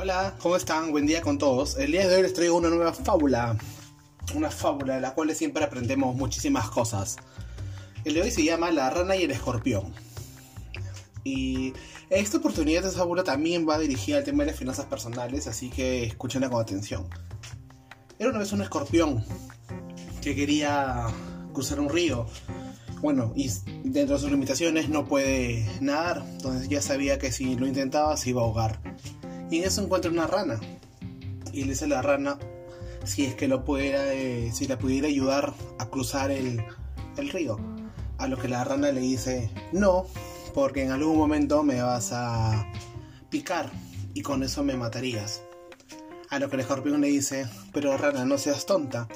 Hola, ¿cómo están? Buen día con todos. El día de hoy les traigo una nueva fábula. Una fábula de la cual siempre aprendemos muchísimas cosas. El de hoy se llama La rana y el escorpión. Y esta oportunidad de fábula también va dirigida al tema de las finanzas personales, así que escúchenla con atención. Era una vez un escorpión que quería cruzar un río. Bueno, y dentro de sus limitaciones no puede nadar, entonces ya sabía que si lo intentaba se iba a ahogar. Y en eso encuentra una rana. Y le dice a la rana si es que lo pudiera, eh, si la pudiera ayudar a cruzar el, el río. A lo que la rana le dice, no, porque en algún momento me vas a picar y con eso me matarías. A lo que el escorpión le dice, pero rana, no seas tonta.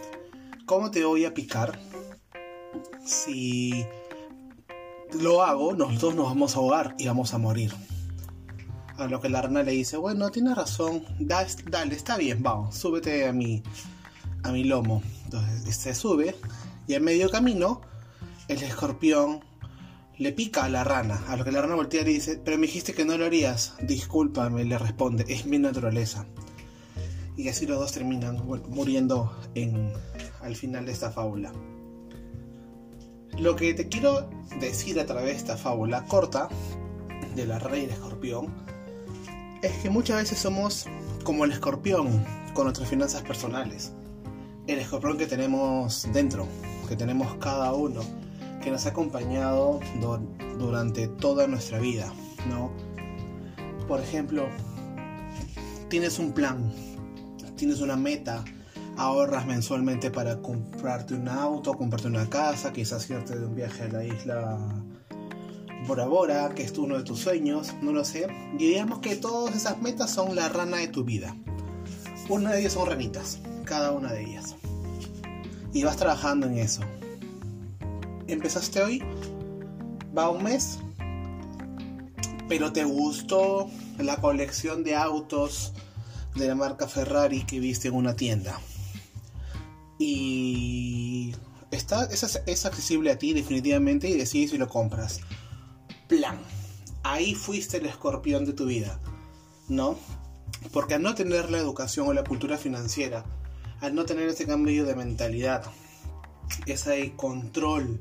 ¿Cómo te voy a picar? Si lo hago, nosotros nos vamos a ahogar y vamos a morir. A lo que la rana le dice, bueno, tienes razón, dale, está bien, vamos, súbete a mi, a mi lomo. Entonces se sube y en medio camino el escorpión le pica a la rana. A lo que la rana voltea y le dice, pero me dijiste que no lo harías. Discúlpame, le responde, es mi naturaleza. Y así los dos terminan muriendo en, al final de esta fábula. Lo que te quiero decir a través de esta fábula corta de la el escorpión es que muchas veces somos como el escorpión con nuestras finanzas personales. El escorpión que tenemos dentro, que tenemos cada uno, que nos ha acompañado durante toda nuestra vida, ¿no? Por ejemplo, tienes un plan, tienes una meta, ahorras mensualmente para comprarte un auto, comprarte una casa, quizás irte de un viaje a la isla Bora Bora, que es uno de tus sueños, no lo sé. Y digamos que todas esas metas son la rana de tu vida. Una de ellas son ranitas, cada una de ellas. Y vas trabajando en eso. Empezaste hoy, va un mes, pero te gustó la colección de autos de la marca Ferrari que viste en una tienda. Y está, es, es accesible a ti definitivamente y decides si lo compras plan. Ahí fuiste el escorpión de tu vida, ¿no? Porque al no tener la educación o la cultura financiera, al no tener ese cambio de mentalidad, ese control,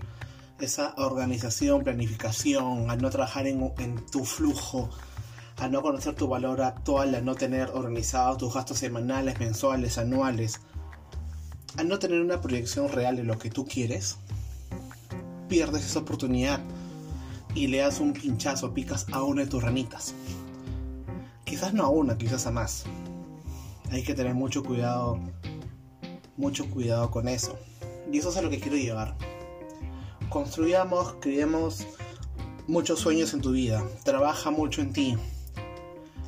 esa organización, planificación, al no trabajar en, tu flujo, al no conocer tu valor actual, al no tener organizados tus gastos semanales, mensuales, anuales, al no tener una proyección real de lo que tú quieres, pierdes esa oportunidad y le das un pinchazo, picas a una de tus ranitas. Quizás no a una, quizás a más. Hay que tener mucho cuidado, mucho cuidado con eso. Y eso es a lo que quiero llevar. Construyamos, creemos muchos sueños en tu vida. Trabaja mucho en ti.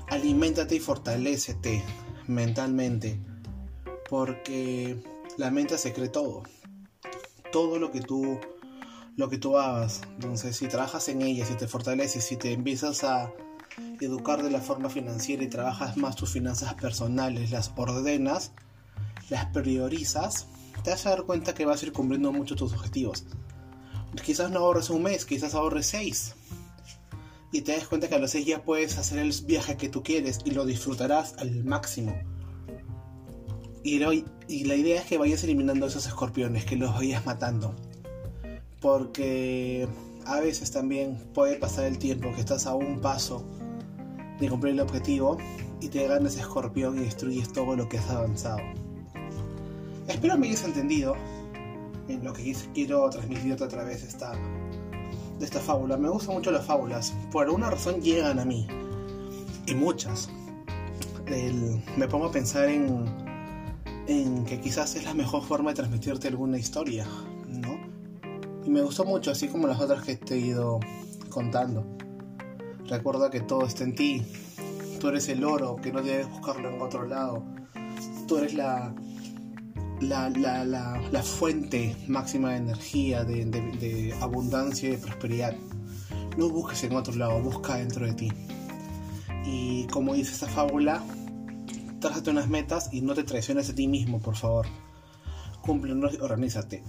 Aliméntate y fortalecete mentalmente. Porque la mente se cree todo. Todo lo que tú lo que tú hagas. Entonces, si trabajas en ella, si te fortaleces, si te empiezas a educar de la forma financiera y trabajas más tus finanzas personales, las ordenas, las priorizas, te vas a dar cuenta que vas a ir cumpliendo mucho tus objetivos. Quizás no ahorres un mes, quizás ahorres seis. Y te das cuenta que a los seis ya puedes hacer el viaje que tú quieres y lo disfrutarás al máximo. Y, y la idea es que vayas eliminando esos escorpiones, que los vayas matando porque a veces también puede pasar el tiempo que estás a un paso de cumplir el objetivo y te gana ese escorpión y destruyes todo lo que has avanzado. Espero me hayas entendido en lo que quiero transmitirte a través de esta, esta fábula. Me gustan mucho las fábulas, por alguna razón llegan a mí, y muchas. me pongo a pensar en, en que quizás es la mejor forma de transmitirte alguna historia, me gustó mucho, así como las otras que te he ido contando. Recuerda que todo está en ti. Tú eres el oro, que no debes buscarlo en otro lado. Tú eres la, la, la, la, fuente máxima de energía, de, abundancia y de prosperidad. No busques en otro lado, busca dentro de ti. Y como dice esta fábula, trázate unas metas y no te traiciones a ti mismo, por favor. Cúmplenos y organízate.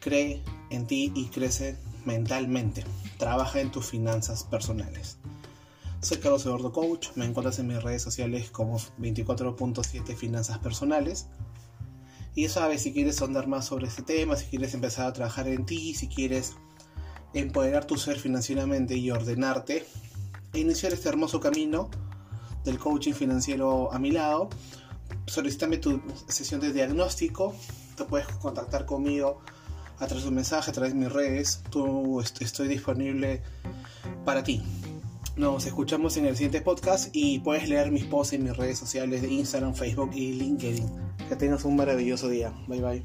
Cree en ti y crece mentalmente. Trabaja en tus finanzas personales. Soy Carlos Eduardo Coach, me encuentras en mis redes sociales como 24.7 Finanzas Personales. Y ya sabes, si quieres sondar más sobre este tema, si quieres empezar a trabajar en ti, si quieres empoderar tu ser financieramente y ordenarte, e iniciar este hermoso camino del coaching financiero a mi lado, solicítame tu sesión de diagnóstico, te puedes contactar conmigo a través de un mensaje, a través de mis redes, tú estoy disponible para ti. Nos escuchamos en el siguiente podcast y puedes leer mis posts en mis redes sociales de Instagram, Facebook y LinkedIn. Que tengas un maravilloso día. Bye bye.